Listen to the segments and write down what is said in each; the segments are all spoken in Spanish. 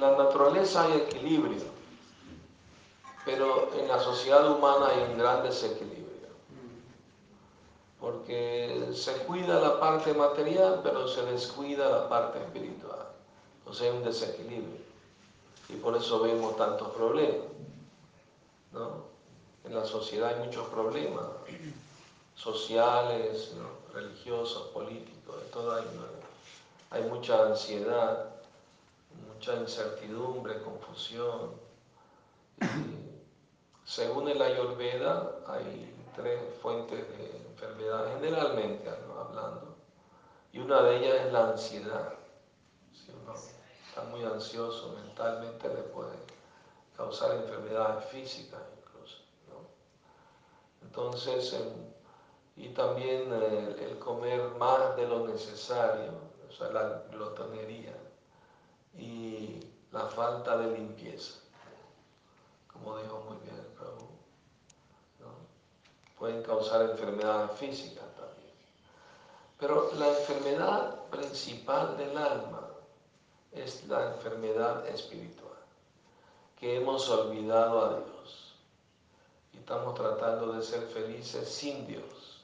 en la naturaleza hay equilibrio, pero en la sociedad humana hay un gran desequilibrio. Porque se cuida la parte material, pero se descuida la parte espiritual. Sea, hay un desequilibrio. Y por eso vemos tantos problemas. ¿no? En la sociedad hay muchos problemas sociales, religiosos, políticos, de todo hay, hay mucha ansiedad, mucha incertidumbre, confusión. según el Ayurveda, hay tres fuentes de enfermedad, generalmente hablando, y una de ellas es la ansiedad. Si uno está muy ansioso mentalmente, le puede causar enfermedades físicas incluso. Entonces, y también el, el, comer más de lo necesario, o sea, la glotonería y la falta de limpieza, como dijo muy bien el Prabhu. Pueden causar enfermedades físicas también. Pero la enfermedad principal del alma es la enfermedad espiritual, que hemos olvidado a Dios y estamos tratando de ser felices sin Dios,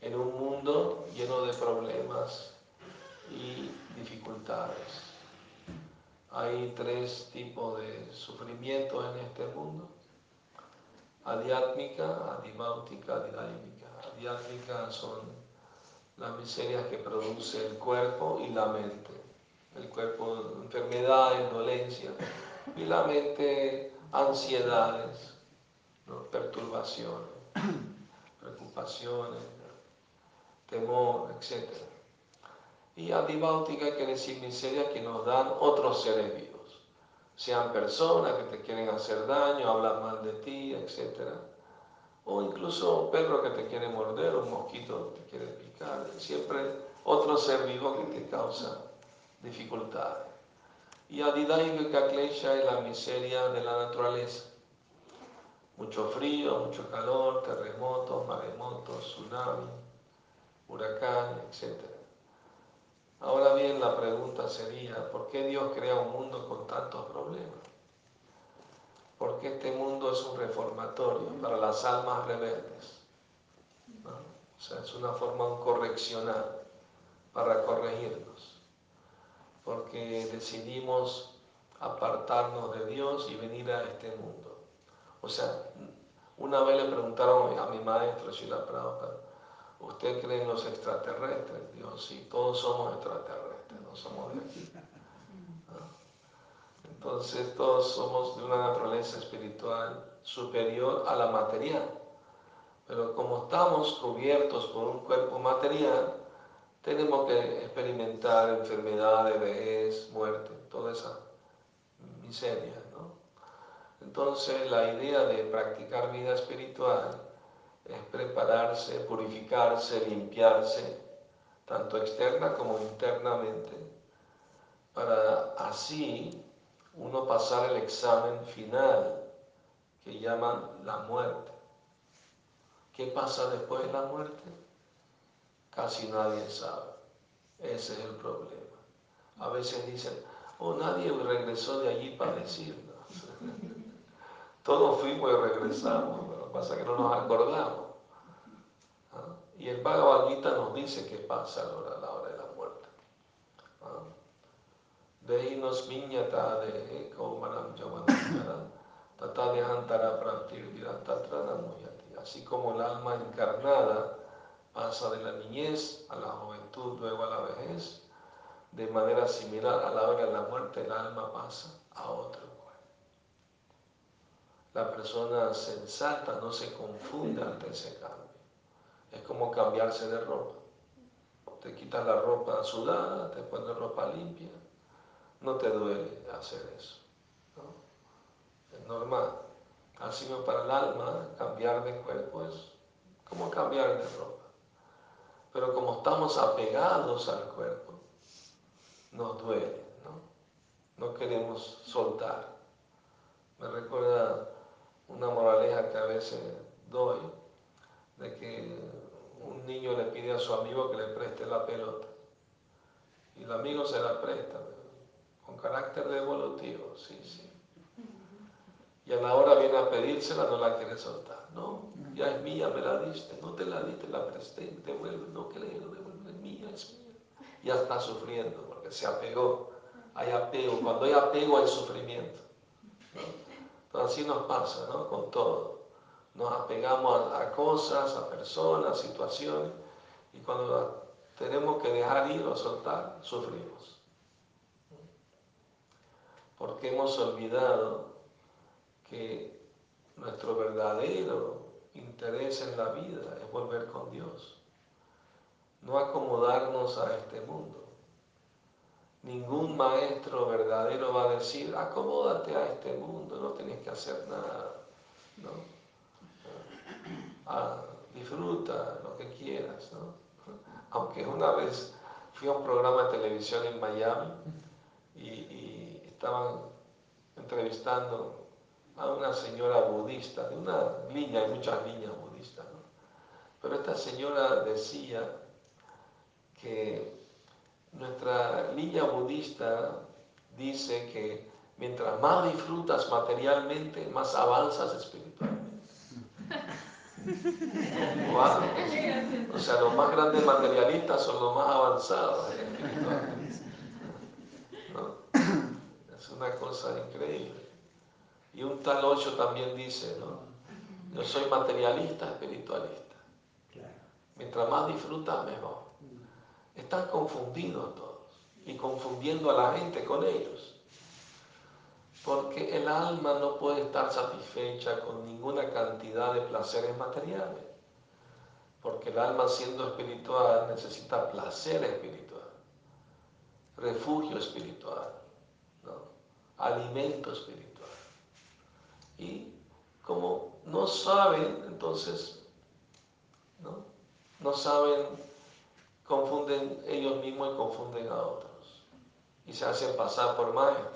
en un mundo lleno de problemas y dificultades. Hay tres tipos de sufrimientos en este mundo. Adiátmica, adibáutica, adidáimica. Adiátmica son las miserias que produce el cuerpo y la mente. El cuerpo, enfermedades, dolencias. Y la mente, ansiedades, perturbaciones, preocupaciones, temor, etc. Y adibáutica quiere decir miseria que nos dan otros seres vivos, sean personas que te quieren hacer daño, hablan mal de ti, etc. O incluso un perro que te quiere morder, un mosquito que te quiere picar, siempre otro ser vivo que te causa dificultades. Y adidáica klesha es la miseria de la naturaleza. Mucho frío, mucho calor, terremotos, maremotos, tsunami, huracán, etc. Ahora bien, la pregunta sería, ¿por qué Dios crea un mundo con tantos problemas? Porque este mundo es un reformatorio para las almas rebeldes. O sea, es una forma correccional para corregirnos. Porque decidimos apartarnos de Dios y venir a este mundo. O sea, una vez le preguntaron a mi maestro, Shila Prabhupada, ¿usted cree en los extraterrestres? Dios, sí, todos somos extraterrestres, no somos de aquí. Entonces todos somos de una naturaleza espiritual superior a la material. Pero como estamos cubiertos por un cuerpo material, tenemos que experimentar enfermedades, vejez, muerte, toda esa miseria. ¿no? Entonces la idea de practicar vida espiritual es prepararse, purificarse, limpiarse, tanto externa como internamente, para así uno pasar el examen final que llaman la muerte. ¿Qué pasa después de la muerte? Casi nadie sabe. Ese es el problema. A veces dicen, oh, nadie regresó de allí para decirnos. Todos fuimos y regresamos, pasa que no nos acordamos. ¿Ah? Y el Bhagavad nos dice qué pasa a la hora de la muerte. ¿Ah? Dehinos viñata de Kaumanam Tata Dehantara Prantir Así como el alma encarnada pasa de la niñez a la juventud, luego a la vejez, de manera similar a la hora de la muerte el alma pasa a otro. La persona sensata no se confunde ante ese cambio. Es como cambiarse de ropa. Te quitas la ropa sudada, te pones ropa limpia, no te duele hacer eso. Es normal. Así como para el alma, cambiar de cuerpo es como cambiar de ropa. Pero como estamos apegados al cuerpo, nos duele, ¿no? No queremos soltar. Me recuerda una moraleja que a veces doy, de que un niño le pide a su amigo que le preste la pelota. Y el amigo se la presta, con carácter devolutivo, sí, sí. Y a la hora viene a pedírsela, no la quiere soltar. No, ya es mía, me la diste, no te la diste, la presté, devuelve, no creo, devuelve, es mía, es mía. Ya está sufriendo porque se apegó. Hay apego, cuando hay apego hay sufrimiento. Así nos pasa, ¿no? Con todo. Nos apegamos a, a cosas, a personas, situaciones, y cuando tenemos que dejar ir o soltar, sufrimos. Porque hemos olvidado que nuestro verdadero interés en la vida es volver con Dios, no acomodarnos a este mundo. Ningún maestro verdadero va a decir, acomódate a este mundo, no tienes que hacer nada. ¿no? Ah, disfruta lo que quieras. ¿no? Aunque una vez fui a un programa de televisión en Miami y, y estaban entrevistando a una señora budista, de una línea, hay muchas líneas budistas, ¿no? pero esta señora decía que nuestra línea budista dice que mientras más disfrutas materialmente, más avanzas espiritualmente. O sea, los más grandes materialistas son los más avanzados espiritualmente. ¿no? Es una cosa increíble. Y un tal Ocho también dice, ¿no? Yo soy materialista, espiritualista. Mientras más disfrutas, mejor. Están confundidos todos y confundiendo a la gente con ellos. Porque el alma no puede estar satisfecha con ninguna cantidad de placeres materiales. Porque el alma siendo espiritual necesita placer espiritual, refugio espiritual, ¿no? alimento espiritual. Y como no saben, entonces, ¿no? No saben, confunden ellos mismos y confunden a otros. Y se hacen pasar por maestros.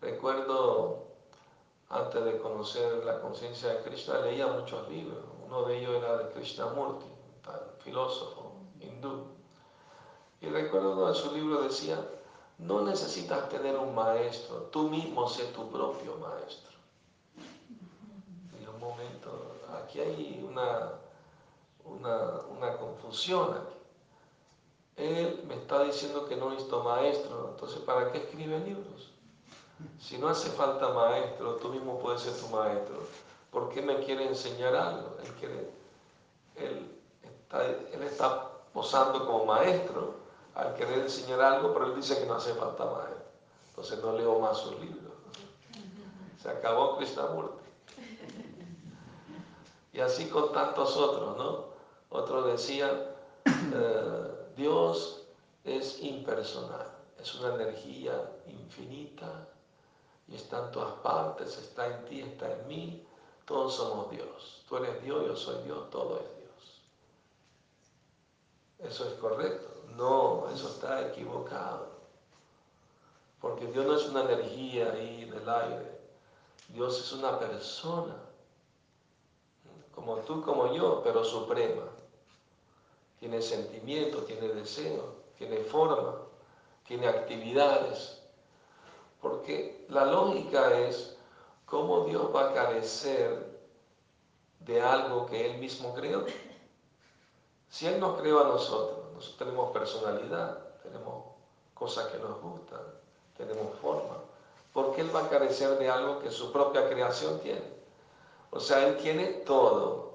Recuerdo, antes de conocer la conciencia de Krishna, leía muchos libros. Uno de ellos era de Krishnamurti, un filósofo hindú. Y recuerdo uno de sus libros decía, no necesitas tener un maestro, tú mismo sé tu propio maestro momento, aquí hay una, una, confusión aquí. Él me está diciendo que no necesito maestro, entonces ¿para qué escribe libros? Si no hace falta maestro, tú mismo puedes ser tu maestro. ¿Por qué me quiere enseñar algo? Él, quiere, él, está, él está posando como maestro al querer enseñar algo, pero él dice que no hace falta maestro. Entonces no leo más sus libros. Se acabó Krishnamurti. Y así con tantos otros, ¿no? Otro decía, eh, Dios es impersonal, es una energía infinita y está en todas partes, está en ti, está en mí, todos somos Dios. Tú eres Dios, yo soy Dios, todo es Dios. ¿Eso es correcto? No, eso está equivocado. Porque Dios no es una energía ahí del aire. Dios es una persona como tú, como yo, pero suprema. Tiene sentimiento, tiene deseo, tiene forma, tiene actividades. Porque la lógica es cómo Dios va a carecer de algo que Él mismo creó. Si Él nos creó a nosotros, nosotros tenemos personalidad, tenemos cosas que nos gustan, tenemos forma. ¿Por qué Él va a carecer de algo que su propia creación tiene? O sea, Él tiene todo.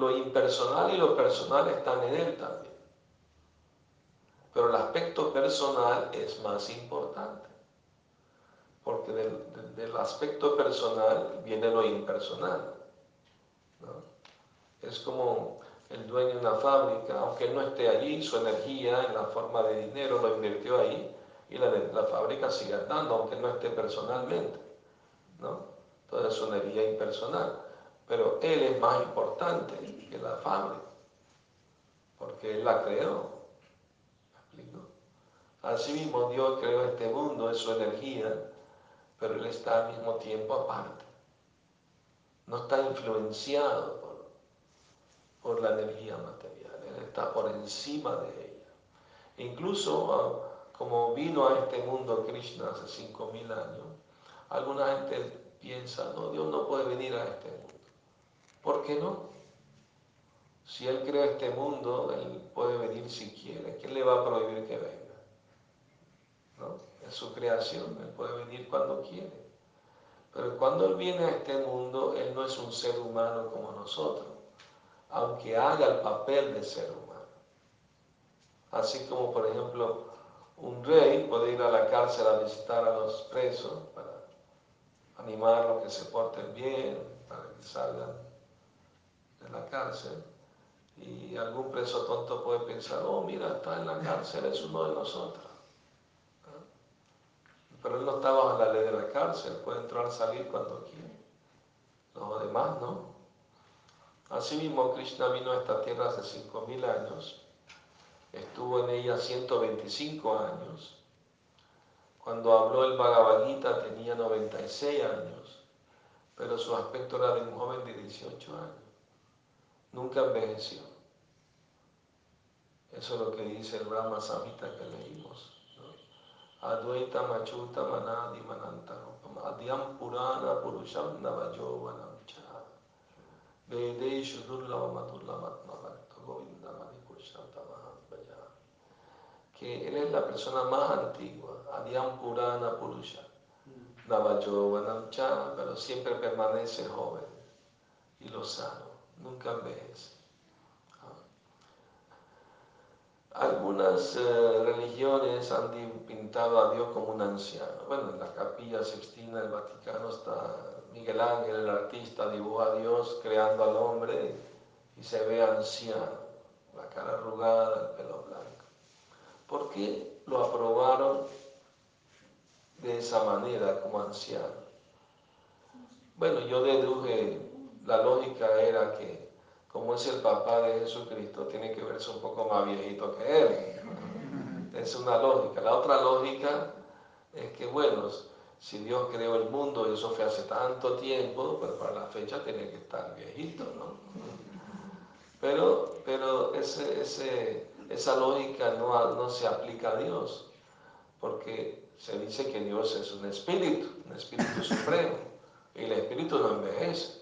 Lo impersonal y lo personal están en Él también. Pero el aspecto personal es más importante. Porque del, aspecto personal viene lo impersonal. Es como el dueño de una fábrica, aunque él no esté allí, su energía en la forma de dinero lo invirtió ahí y la, la fábrica sigue andando, aunque no esté personalmente. ¿no? toda su energía impersonal. Pero Él es más importante que la fábrica, porque Él la creó. ¿Me explico? Asimismo, Dios creó este mundo, es su energía, pero Él está al mismo tiempo aparte. No está influenciado por, por la energía material, Él está por encima de ella. incluso ah, como vino a este mundo Krishna hace 5.000 años, alguna gente piensa, no, Dios no puede venir a este mundo. ¿Por qué no? Si Él crea este mundo, Él puede venir si quiere. ¿Quién le va a prohibir que venga? ¿No? Es su creación, Él puede venir cuando quiere. Pero cuando Él viene a este mundo, Él no es un ser humano como nosotros, aunque haga el papel de ser humano. Así como, por ejemplo, un rey puede ir a la cárcel a visitar a los presos para animarlos que se porten bien, para que salgan de la cárcel. Y algún preso tonto puede pensar, oh, mira, está en la cárcel, es uno de nosotros. Pero él no está bajo la ley de la cárcel, puede entrar salir cuando quiere. Los demás no. Asimismo, Krishna vino a esta tierra hace 5.000 años, estuvo en ella 125 años. Cuando habló el Bhagavad Gita tenía 96 años, pero su aspecto era de un joven de 18 años. Nunca envejeció. Eso es lo que dice el Brahma Samhita que leímos. Advaita Machuta Manadi Manantarupam Adyam Purana Purusham Navajovanam Cha Vedeshu Durlavamatulamatnavakta Govinda Que él es la persona más antigua, Adyam Purana Purusha Navajovanam Cha, pero siempre permanece joven y lo sano, nunca envejece. Algunas eh, religiones han pintado a Dios como un anciano. Bueno, en la capilla sextina del Vaticano está Miguel Ángel, el artista, dibuja a Dios creando al hombre y se ve anciano, la cara arrugada, el pelo blanco. ¿Por qué lo aprobaron de esa manera como anciano? Bueno, yo deduje, la lógica era que como es el papá de Jesucristo, tiene que verse un poco más viejito que él. Es una lógica. La otra lógica es que, bueno, si Dios creó el mundo y eso fue hace tanto tiempo, pues para la fecha tiene que estar viejito, ¿no? Pero, pero ese, ese, esa lógica no, no se aplica a Dios, porque se dice que Dios es un espíritu, un espíritu supremo, y el espíritu no envejece.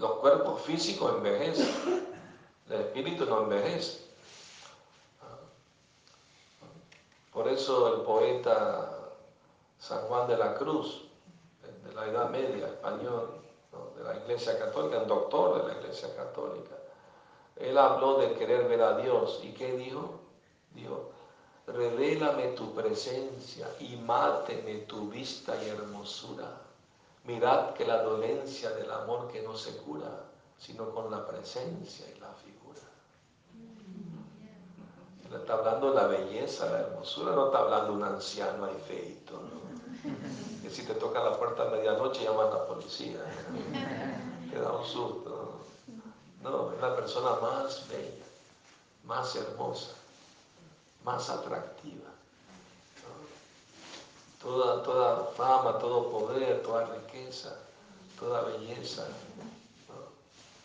Los cuerpos físicos envejecen, el espíritu no envejece. Por eso el poeta San Juan de la Cruz, de la Edad Media, español, de la Iglesia Católica, un doctor de la Iglesia Católica, él habló de querer ver a Dios. ¿Y qué dijo? Dijo, revélame tu presencia y máteme tu vista y hermosura. Mirad que la dolencia del amor que no se cura, sino con la presencia y la figura. Él está hablando de la belleza, la hermosura, no está hablando un anciano ahí feito, ¿no? Que si te toca la puerta a medianoche llaman a la policía, te da un susto. No, es la persona más bella, más hermosa, más atractiva toda, toda fama, todo poder, toda riqueza, toda belleza,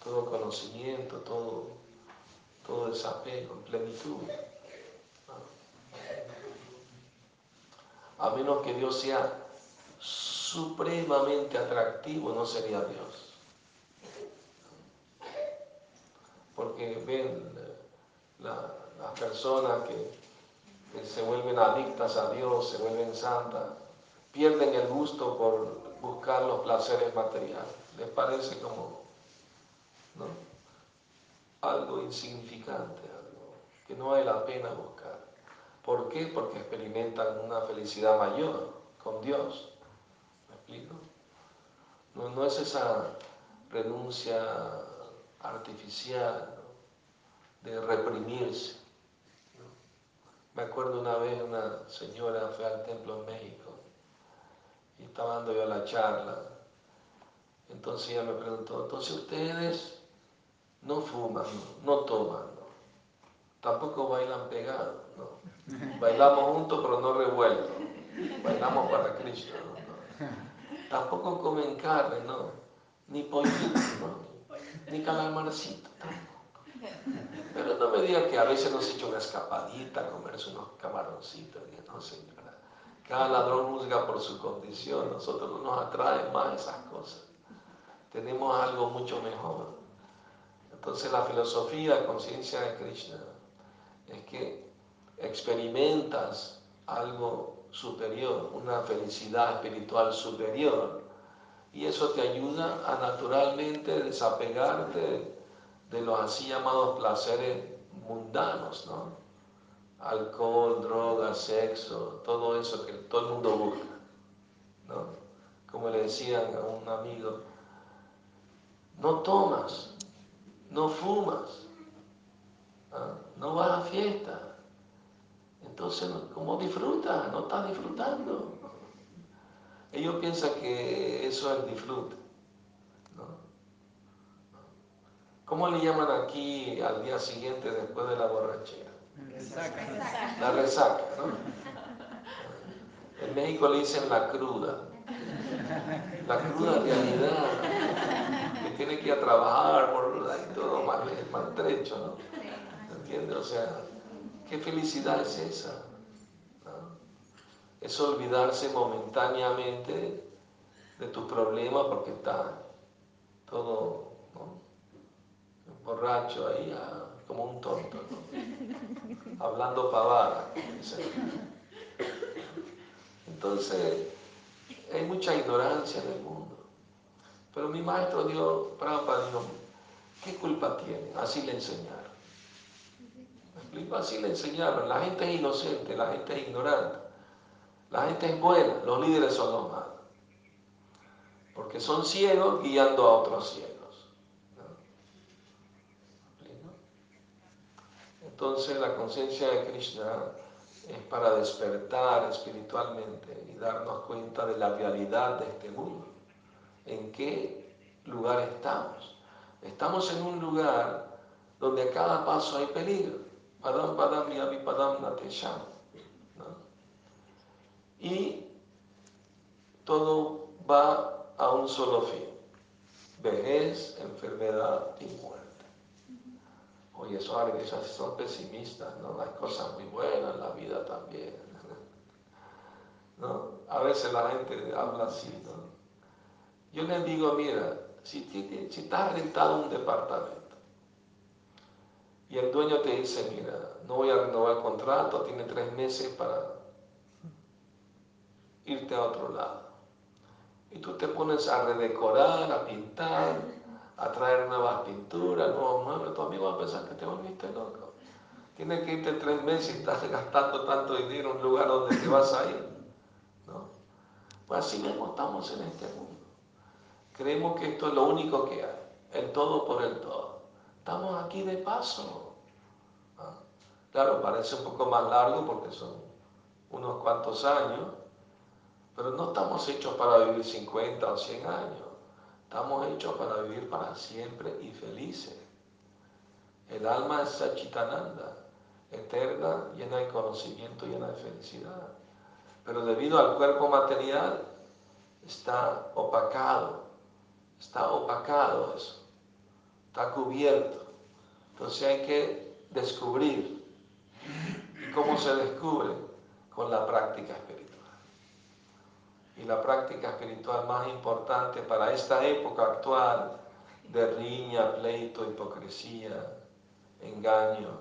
todo conocimiento, todo, todo desapego, plenitud. A menos que Dios sea supremamente atractivo, no sería Dios. Porque ven las personas que se vuelven adictas a Dios, se vuelven santas, pierden el gusto por buscar los placeres materiales. Les parece como algo insignificante, algo que no vale la pena buscar. ¿Por qué? Porque experimentan una felicidad mayor con Dios. ¿Me explico? No, no es esa renuncia artificial de reprimirse me acuerdo una vez una señora fue al templo en México y estaba dando yo la charla. Entonces ella me preguntó, entonces ustedes no fuman, no, toman, tampoco bailan pegados, no. Bailamos juntos pero no revueltos, bailamos para Cristo, Tampoco comen carne, no, ni pollito, ¿no? ni calamarcito tampoco. Pero no me diga que a veces nos echa una escapadita a comerse unos camaroncitos. No, señora. Cada ladrón juzga por su condición. Nosotros no nos atraen más esas cosas. Tenemos algo mucho mejor. Entonces la filosofía, conciencia de Krishna, es que experimentas algo superior, una felicidad espiritual superior. Y eso te ayuda a naturalmente desapegarte de los así llamados placeres mundanos, ¿no? Alcohol, droga, sexo, todo eso que todo el mundo busca, ¿no? Como le decían a un amigo, no tomas, no fumas, ¿ah? no vas a fiesta. Entonces, ¿cómo disfrutas? No estás disfrutando. Ellos piensan que eso es disfrute. ¿Cómo le llaman aquí al día siguiente después de la borrachera? Resaca. La resaca, ¿no? En México le dicen la cruda. La cruda realidad. Que tiene que ir a trabajar por y todo mal, maltrecho, ¿no? ¿Entiendes? O sea, ¿qué felicidad es esa? Es olvidarse momentáneamente de tu problema porque está todo borracho ahí, ah, como un tonto, hablando pavada. Entonces, hay mucha ignorancia en el mundo. Pero mi maestro Dios, Prabhupada dijo, ¿qué culpa tiene? Así le enseñaron. Así le enseñaron. La gente es inocente, la gente es ignorante. La gente es buena, los líderes son los malos. Porque son ciegos guiando a otros ciegos. Entonces la conciencia de Krishna es para despertar espiritualmente y darnos cuenta de la realidad de este mundo. ¿En qué lugar estamos? Estamos en un lugar donde a cada paso hay peligro. Padam, padam, padam, natesham. Y todo va a un solo fin. Vejez, enfermedad y muerte. Oye, esos artistas son pesimistas, ¿no? Hay cosas muy buenas en la vida también. ¿No? A veces la gente habla así, ¿no? Yo les digo, mira, si, si estás rentado un departamento y el dueño te dice, mira, no voy a renovar el contrato, tiene tres meses para irte a otro lado. Y tú te pones a redecorar, a pintar, a traer nuevas pinturas, nuevos muebles, tu amigo va a pensar que te volviste loco. Tienes que irte tres meses y estás gastando tanto dinero en un lugar donde te vas a ir. ¿no? Pues así mismo estamos en este mundo. Creemos que esto es lo único que hay, el todo por el todo. Estamos aquí de paso. Claro, parece un poco más largo porque son unos cuantos años, pero no estamos hechos para vivir 50 o 100 años. Estamos hechos para vivir para siempre y felices. El alma es Sachitananda, eterna, llena de conocimiento, llena de felicidad. Pero debido al cuerpo material está opacado, está opacado eso, está cubierto. Entonces hay que descubrir. ¿Y cómo se descubre? Con la práctica espiritual y la práctica espiritual más importante para esta época actual de riña, pleito, hipocresía, engaño,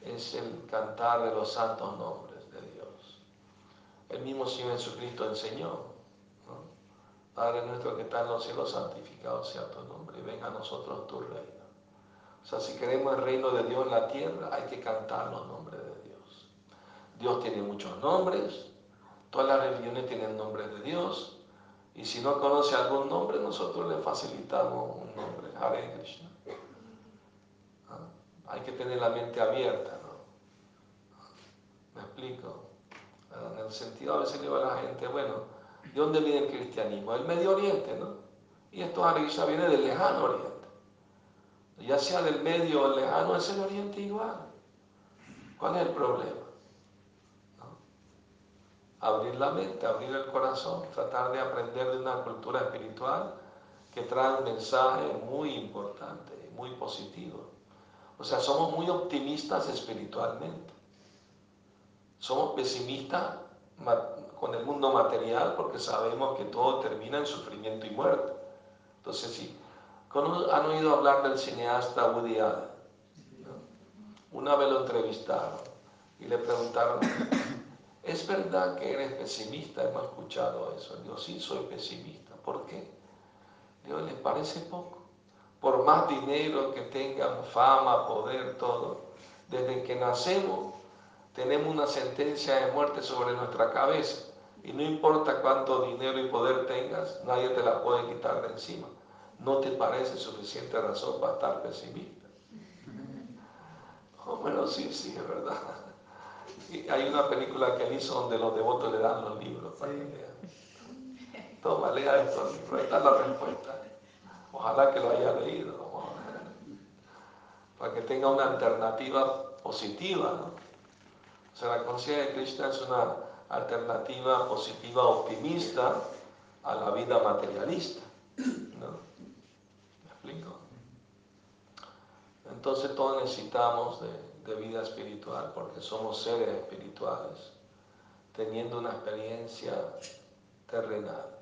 es el cantar de los santos nombres de Dios. El mismo Señor Jesucristo enseñó, Padre nuestro que está en los cielos, santificado sea tu nombre venga a nosotros tu reino. O sea, si queremos el reino de Dios en la tierra, hay que cantar los nombres de Dios. Dios tiene muchos nombres, Todas las religiones tienen nombre de Dios. Y si no conoce algún nombre, nosotros le facilitamos un nombre, Hare Krishna. ¿Ah? Hay que tener la mente abierta, ¿no? ¿Me explico? Ah, en el sentido, a veces le digo a la gente, bueno, ¿de dónde viene el cristianismo? Del Medio Oriente, ¿no? Y esto Hare Krishna viene del lejano Oriente. Ya sea del medio o el lejano, es el Oriente igual. ¿Cuál es el problema? Abrir la mente, abrir el corazón, tratar de aprender de una cultura espiritual que trae un mensaje muy importante, muy positivo. O sea, somos muy optimistas espiritualmente. Somos pesimistas con el mundo material porque sabemos que todo termina en sufrimiento y muerte. Entonces, sí, han oído hablar del cineasta Woody Allen. Una vez lo entrevistaron y le preguntaron, ¿es verdad que eres pesimista? Hemos escuchado eso. Dijo, sí, soy pesimista. ¿Por qué? Dios ¿les parece poco? Por más dinero que tengan, fama, poder, todo, desde que nacemos tenemos una sentencia de muerte sobre nuestra cabeza y no importa cuánto dinero y poder tengas, nadie te la puede quitar de encima. ¿No te parece suficiente razón para estar pesimista? Oh, bueno, sí, sí, es verdad. Hay una película que él hizo donde los devotos le dan los libros para que lean. Toma, lea estos libros, ahí está la respuesta. Ojalá que lo haya leído, para que tenga una alternativa positiva. ¿no? O sea, la conciencia de Krishna es una alternativa positiva optimista a la vida materialista. ¿no? ¿Me explico? Entonces todos necesitamos de, de vida espiritual porque somos seres espirituales teniendo una experiencia terrenal.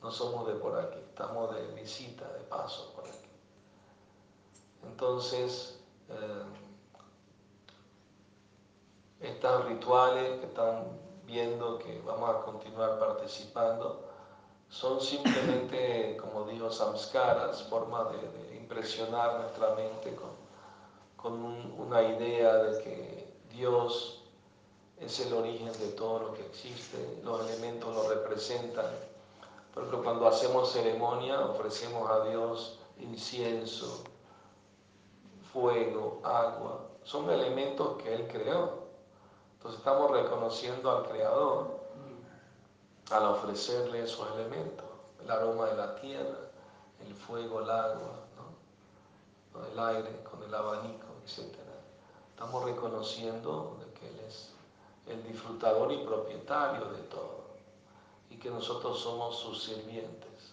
No somos de por aquí, estamos de visita, de paso por aquí. Entonces, eh, estos rituales que están viendo que vamos a continuar participando son simplemente, como digo, samskaras, formas de, impresionar nuestra mente con, con una idea de que Dios es el origen de todo lo que existe, los elementos lo representan por ejemplo, cuando hacemos ceremonia ofrecemos a Dios incienso, fuego, agua. Son elementos que Él creó. Entonces estamos reconociendo al Creador al ofrecerle esos elementos. El aroma de la tierra, el fuego, el agua, el aire con el abanico, etc. Estamos reconociendo que Él es el disfrutador y propietario de todo y que nosotros somos sus sirvientes.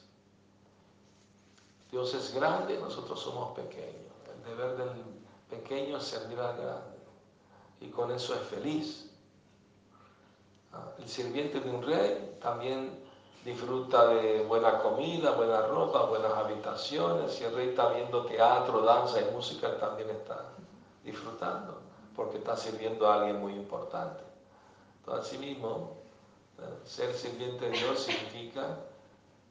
Dios es grande, nosotros somos pequeños. El deber del pequeño es servir al grande y con eso es feliz. Ah, el sirviente de un rey también disfruta de buena comida, buena ropa, buenas habitaciones. Si el rey está viendo teatro, danza y música, también está disfrutando porque está sirviendo a alguien muy importante. Entonces, mismo ser sirviente de Dios significa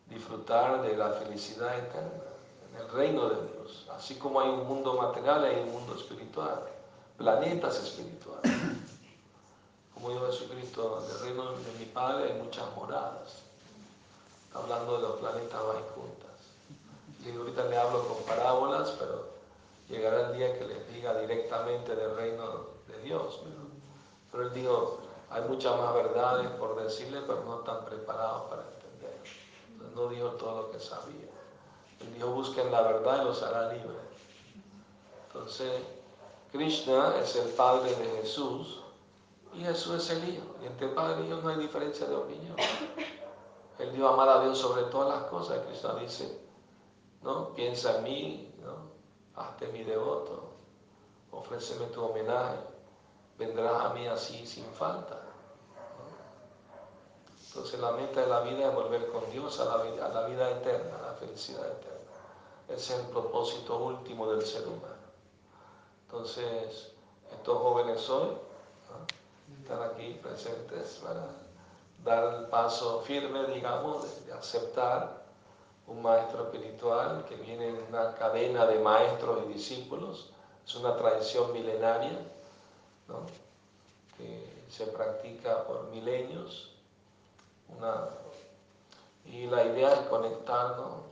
disfrutar de la felicidad eterna, en el reino de Dios. Así como hay un mundo material, hay un mundo espiritual, planetas espirituales. Como dijo Jesucristo, en el reino de mi Padre hay muchas moradas. Hablando de los planetas Vaikuntas. Y ahorita le hablo con parábolas, pero llegará el día que les diga directamente del reino de Dios. Pero él dijo, hay muchas más verdades por decirle, pero no están preparados para entender. Entonces no dijo todo lo que sabía. Él dijo, busquen la verdad y los hará libres. Entonces, Krishna es el Padre de Jesús y Jesús es el Hijo. Y entre Padre y Hijo no hay diferencia de opinión. Él dijo amar a Dios sobre todas las cosas. Krishna dice, ¿no? Piensa en mí. Hazte mi devoto, ofréceme tu homenaje vendrás a mí así sin falta. Entonces la meta de la vida es volver con Dios a la, vida, a la vida eterna, a la felicidad eterna. Ese es el propósito último del ser humano. Entonces, estos jóvenes hoy están aquí presentes para dar el paso firme, digamos, de, aceptar un maestro espiritual que viene en una cadena de maestros y discípulos. Es una tradición milenaria que se practica por milenios. y la idea es conectarnos